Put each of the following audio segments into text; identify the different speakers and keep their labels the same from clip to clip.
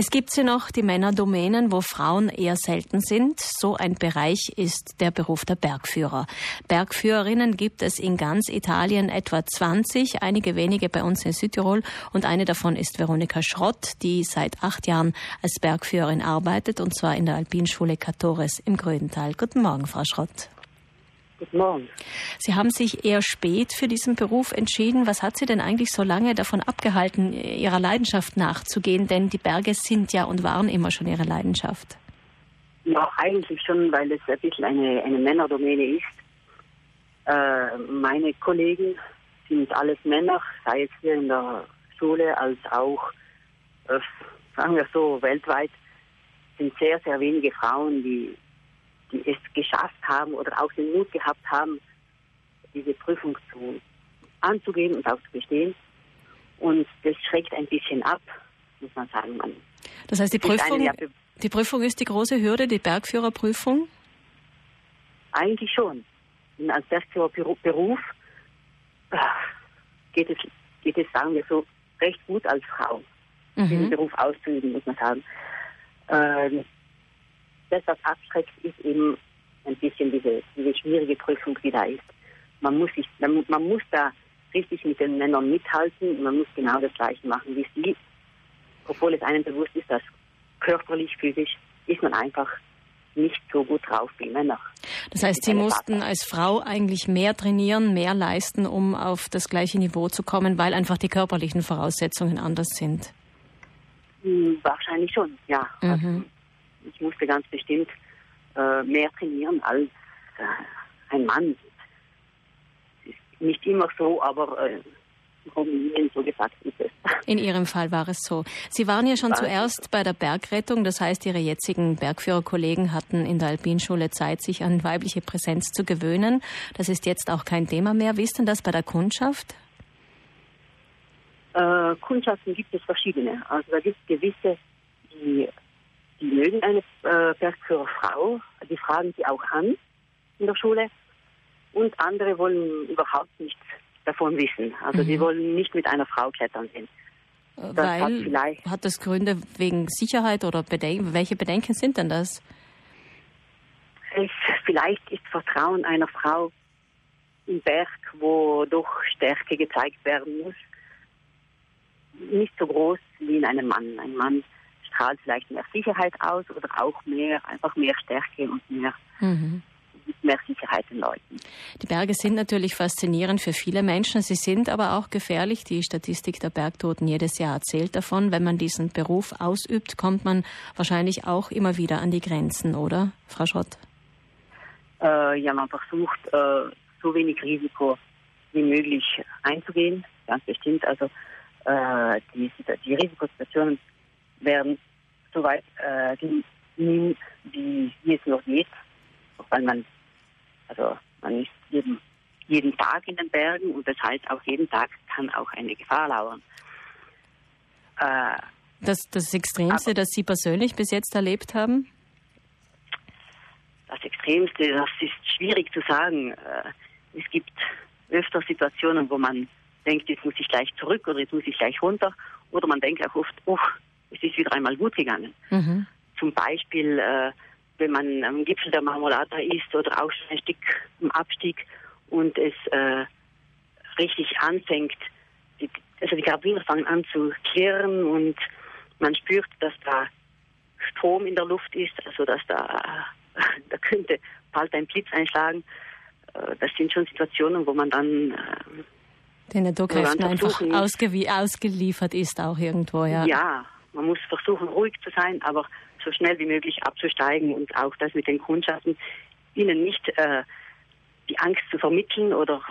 Speaker 1: Es gibt sie noch, die Männerdomänen, wo Frauen eher selten sind. So ein Bereich ist der Beruf der Bergführer. Bergführerinnen gibt es in ganz Italien etwa 20, einige wenige bei uns in Südtirol und eine davon ist Veronika Schrott, die seit acht Jahren als Bergführerin arbeitet und zwar in der Alpinschule Catores im Grödental. Guten Morgen, Frau Schrott.
Speaker 2: Guten Morgen.
Speaker 1: Sie haben sich eher spät für diesen Beruf entschieden. Was hat Sie denn eigentlich so lange davon abgehalten, Ihrer Leidenschaft nachzugehen? Denn die Berge sind ja und waren immer schon Ihre Leidenschaft.
Speaker 2: Ja, eigentlich schon, weil es ein bisschen eine, eine Männerdomäne ist. Äh, meine Kollegen sind alles Männer, sei es hier in der Schule als auch, äh, sagen wir so, weltweit sind sehr, sehr wenige Frauen, die die es geschafft haben oder auch den Mut gehabt haben, diese Prüfung zu, anzugeben und auch zu bestehen. Und das schreckt ein bisschen ab, muss man sagen. Man
Speaker 1: das heißt, die Prüfung, die Prüfung ist die große Hürde, die Bergführerprüfung?
Speaker 2: Eigentlich schon. Und als Bergführerberuf äh, geht es, geht es, sagen wir so, recht gut als Frau, mhm. diesen Beruf auszuüben, muss man sagen. Ähm, das, was abschreckt, ist eben ein bisschen diese, diese schwierige Prüfung, die da ist. Man muss, sich, man, man muss da richtig mit den Männern mithalten. Man muss genau das Gleiche machen wie sie. Obwohl es einem bewusst ist, dass körperlich, physisch ist man einfach nicht so gut drauf wie Männer.
Speaker 1: Das heißt, Sie mussten als Frau eigentlich mehr trainieren, mehr leisten, um auf das gleiche Niveau zu kommen, weil einfach die körperlichen Voraussetzungen anders sind.
Speaker 2: Hm, wahrscheinlich schon, ja. Mhm. Ich musste ganz bestimmt äh, mehr trainieren als äh, ein Mann. Nicht immer so, aber äh, so gesagt ist es.
Speaker 1: In Ihrem Fall war es so. Sie waren ja schon war zuerst bei der Bergrettung, das heißt, Ihre jetzigen Bergführerkollegen hatten in der Alpinschule Zeit, sich an weibliche Präsenz zu gewöhnen. Das ist jetzt auch kein Thema mehr. Wie ist denn das bei der Kundschaft?
Speaker 2: Äh, Kundschaften gibt es verschiedene. Also da gibt es gewisse, die die mögen eine äh, Bergführerfrau, die fragen sie auch an in der Schule. Und andere wollen überhaupt nichts davon wissen. Also mhm. die wollen nicht mit einer Frau klettern gehen.
Speaker 1: Das Weil, hat, hat, das Gründe wegen Sicherheit oder Beden welche Bedenken sind denn das?
Speaker 2: Es, vielleicht ist Vertrauen einer Frau im Berg, wo doch Stärke gezeigt werden muss, nicht so groß wie in einem Mann. Ein Mann strahlt vielleicht mehr Sicherheit aus oder auch mehr, einfach mehr Stärke und mehr, mhm. mehr Sicherheit den Leuten.
Speaker 1: Die Berge sind natürlich faszinierend für viele Menschen. Sie sind aber auch gefährlich. Die Statistik der Bergtoten jedes Jahr erzählt davon. Wenn man diesen Beruf ausübt, kommt man wahrscheinlich auch immer wieder an die Grenzen, oder, Frau Schrott?
Speaker 2: Äh, ja, man versucht, äh, so wenig Risiko wie möglich einzugehen, ganz bestimmt. Also äh, die, die Risikosituationen werden so weit äh, gehen, wie, wie es noch geht, weil man, also man ist jeden, jeden Tag in den Bergen und das heißt auch jeden Tag kann auch eine Gefahr lauern.
Speaker 1: Äh, das, das Extremste, das Sie persönlich bis jetzt erlebt haben?
Speaker 2: Das Extremste, das ist schwierig zu sagen. Äh, es gibt öfter Situationen, wo man denkt, jetzt muss ich gleich zurück oder jetzt muss ich gleich runter. Oder man denkt auch oft, oh, es ist wieder einmal gut gegangen. Mhm. Zum Beispiel, äh, wenn man am Gipfel der Marmolata ist oder auch ein Stück im Abstieg und es äh, richtig anfängt, die, also die Karabiner fangen an zu klirren und man spürt, dass da Strom in der Luft ist, also dass da, da könnte bald ein Blitz einschlagen. Äh, das sind schon Situationen, wo man dann
Speaker 1: äh, den Naturkräften einfach ausgeliefert ist auch irgendwo, ja.
Speaker 2: Ja, man muss versuchen, ruhig zu sein, aber so schnell wie möglich abzusteigen und auch das mit den Kundschaften, ihnen nicht äh, die Angst zu vermitteln oder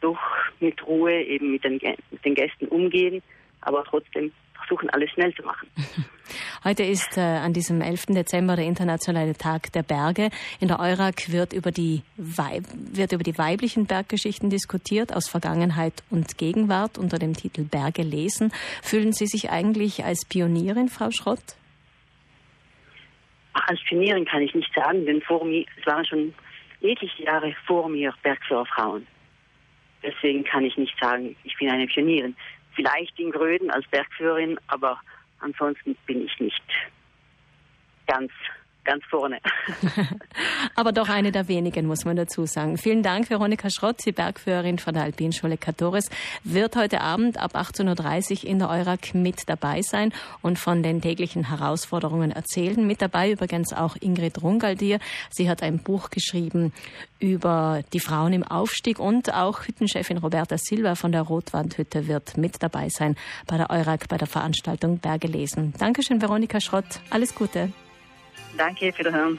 Speaker 2: doch mit Ruhe eben mit den, mit den Gästen umgehen, aber trotzdem versuchen, alles schnell zu machen.
Speaker 1: Heute ist äh, an diesem 11. Dezember der internationale Tag der Berge. In der EURAG wird über, die Weib wird über die weiblichen Berggeschichten diskutiert, aus Vergangenheit und Gegenwart unter dem Titel Berge lesen. Fühlen Sie sich eigentlich als Pionierin, Frau Schrott?
Speaker 2: als Pionierin kann ich nicht sagen, denn vor mir, es waren schon etliche Jahre vor mir Bergführerfrauen. Deswegen kann ich nicht sagen, ich bin eine Pionierin vielleicht in Gröden als Bergführerin, aber ansonsten bin ich nicht ganz ganz vorne.
Speaker 1: Aber doch eine der wenigen, muss man dazu sagen. Vielen Dank, Veronika Schrott, die Bergführerin von der Alpinschule Katores, wird heute Abend ab 18.30 Uhr in der Eurak mit dabei sein und von den täglichen Herausforderungen erzählen. Mit dabei übrigens auch Ingrid Rungaldier. Sie hat ein Buch geschrieben über die Frauen im Aufstieg und auch Hüttenchefin Roberta Silva von der Rotwandhütte wird mit dabei sein bei der Eurak bei der Veranstaltung Berge lesen. Dankeschön, Veronika Schrott. Alles Gute.
Speaker 2: Danke, wiederhören.